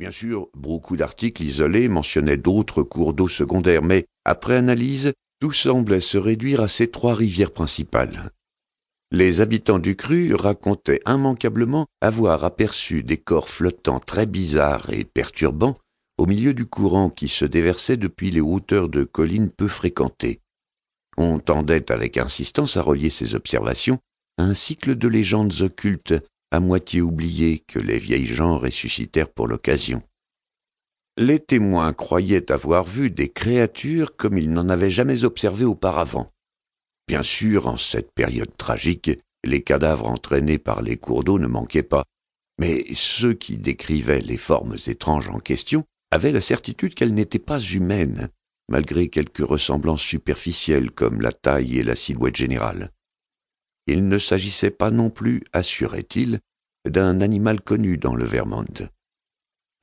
Bien sûr, beaucoup d'articles isolés mentionnaient d'autres cours d'eau secondaires, mais après analyse, tout semblait se réduire à ces trois rivières principales. Les habitants du cru racontaient immanquablement avoir aperçu des corps flottants très bizarres et perturbants au milieu du courant qui se déversait depuis les hauteurs de collines peu fréquentées. On tendait avec insistance à relier ces observations à un cycle de légendes occultes à moitié oubliées que les vieilles gens ressuscitèrent pour l'occasion. Les témoins croyaient avoir vu des créatures comme ils n'en avaient jamais observé auparavant. Bien sûr, en cette période tragique, les cadavres entraînés par les cours d'eau ne manquaient pas, mais ceux qui décrivaient les formes étranges en question avaient la certitude qu'elles n'étaient pas humaines, malgré quelques ressemblances superficielles comme la taille et la silhouette générale. Il ne s'agissait pas non plus, assurait-il, d'un animal connu dans le Vermont.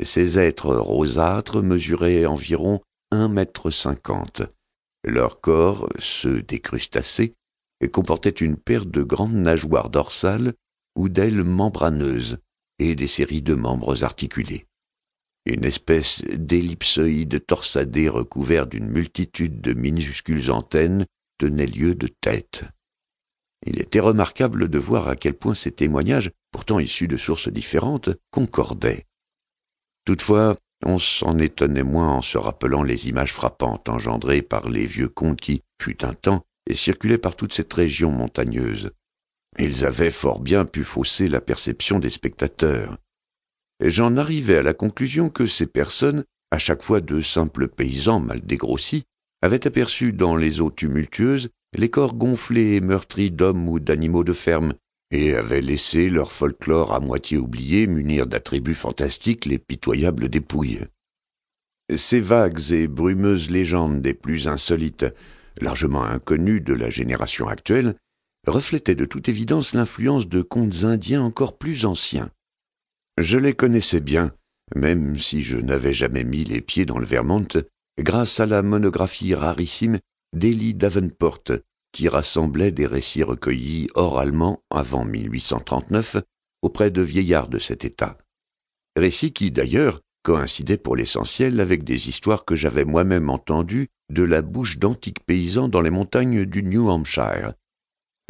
Ces êtres rosâtres mesuraient environ un mètre cinquante. Leur corps, ceux des crustacés, comportait une paire de grandes nageoires dorsales ou d'ailes membraneuses et des séries de membres articulés. Une espèce d'ellipsoïde torsadé recouvert d'une multitude de minuscules antennes tenait lieu de tête. Il était remarquable de voir à quel point ces témoignages, pourtant issus de sources différentes, concordaient. Toutefois, on s'en étonnait moins en se rappelant les images frappantes engendrées par les vieux contes qui, fut un temps, circulaient par toute cette région montagneuse. Ils avaient fort bien pu fausser la perception des spectateurs et j'en arrivais à la conclusion que ces personnes, à chaque fois de simples paysans mal dégrossis, avaient aperçu dans les eaux tumultueuses les corps gonflés et meurtris d'hommes ou d'animaux de ferme, et avaient laissé leur folklore à moitié oublié munir d'attributs fantastiques les pitoyables dépouilles. Ces vagues et brumeuses légendes des plus insolites, largement inconnues de la génération actuelle, reflétaient de toute évidence l'influence de contes indiens encore plus anciens. Je les connaissais bien, même si je n'avais jamais mis les pieds dans le Vermont, grâce à la monographie rarissime d'Elie Davenport, qui rassemblait des récits recueillis oralement avant 1839 auprès de vieillards de cet État. Récits qui, d'ailleurs, coïncidaient pour l'essentiel avec des histoires que j'avais moi-même entendues de la bouche d'antiques paysans dans les montagnes du New Hampshire,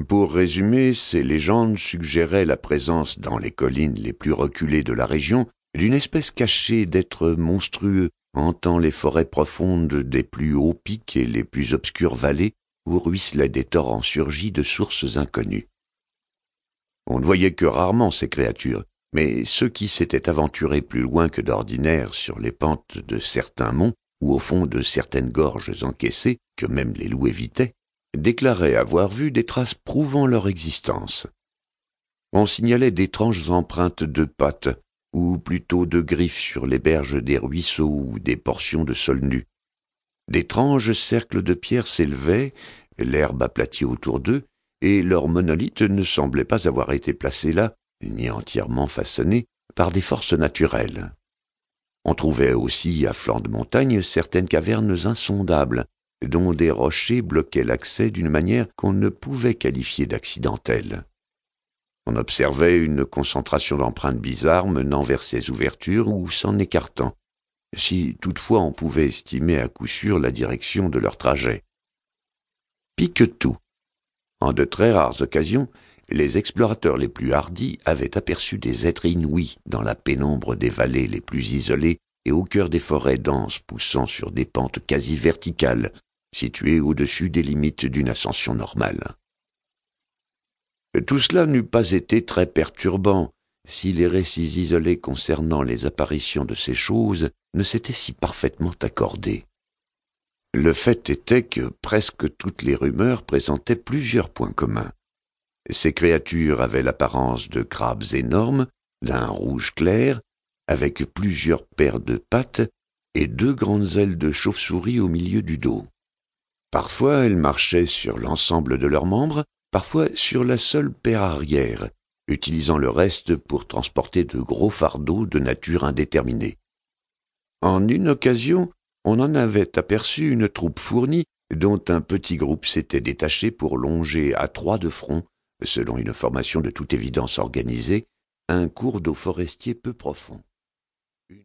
pour résumer, ces légendes suggéraient la présence dans les collines les plus reculées de la région d'une espèce cachée d'êtres monstrueux hantant les forêts profondes des plus hauts pics et les plus obscures vallées où ruisselaient des torrents surgis de sources inconnues. On ne voyait que rarement ces créatures, mais ceux qui s'étaient aventurés plus loin que d'ordinaire sur les pentes de certains monts ou au fond de certaines gorges encaissées que même les loups évitaient, déclaraient avoir vu des traces prouvant leur existence. On signalait d'étranges empreintes de pattes, ou plutôt de griffes sur les berges des ruisseaux ou des portions de sol nu. D'étranges cercles de pierre s'élevaient, l'herbe aplatie autour d'eux, et leurs monolithes ne semblaient pas avoir été placés là, ni entièrement façonnés, par des forces naturelles. On trouvait aussi à flanc de montagne certaines cavernes insondables, dont des rochers bloquaient l'accès d'une manière qu'on ne pouvait qualifier d'accidentelle. On observait une concentration d'empreintes bizarres menant vers ces ouvertures ou s'en écartant, si toutefois on pouvait estimer à coup sûr la direction de leur trajet. Pique tout. En de très rares occasions, les explorateurs les plus hardis avaient aperçu des êtres inouïs dans la pénombre des vallées les plus isolées et au cœur des forêts denses poussant sur des pentes quasi verticales situé au-dessus des limites d'une ascension normale. Tout cela n'eût pas été très perturbant si les récits isolés concernant les apparitions de ces choses ne s'étaient si parfaitement accordés. Le fait était que presque toutes les rumeurs présentaient plusieurs points communs. Ces créatures avaient l'apparence de crabes énormes, d'un rouge clair, avec plusieurs paires de pattes et deux grandes ailes de chauve-souris au milieu du dos. Parfois elles marchaient sur l'ensemble de leurs membres, parfois sur la seule paire arrière, utilisant le reste pour transporter de gros fardeaux de nature indéterminée. En une occasion, on en avait aperçu une troupe fournie dont un petit groupe s'était détaché pour longer à trois de front, selon une formation de toute évidence organisée, un cours d'eau forestier peu profond.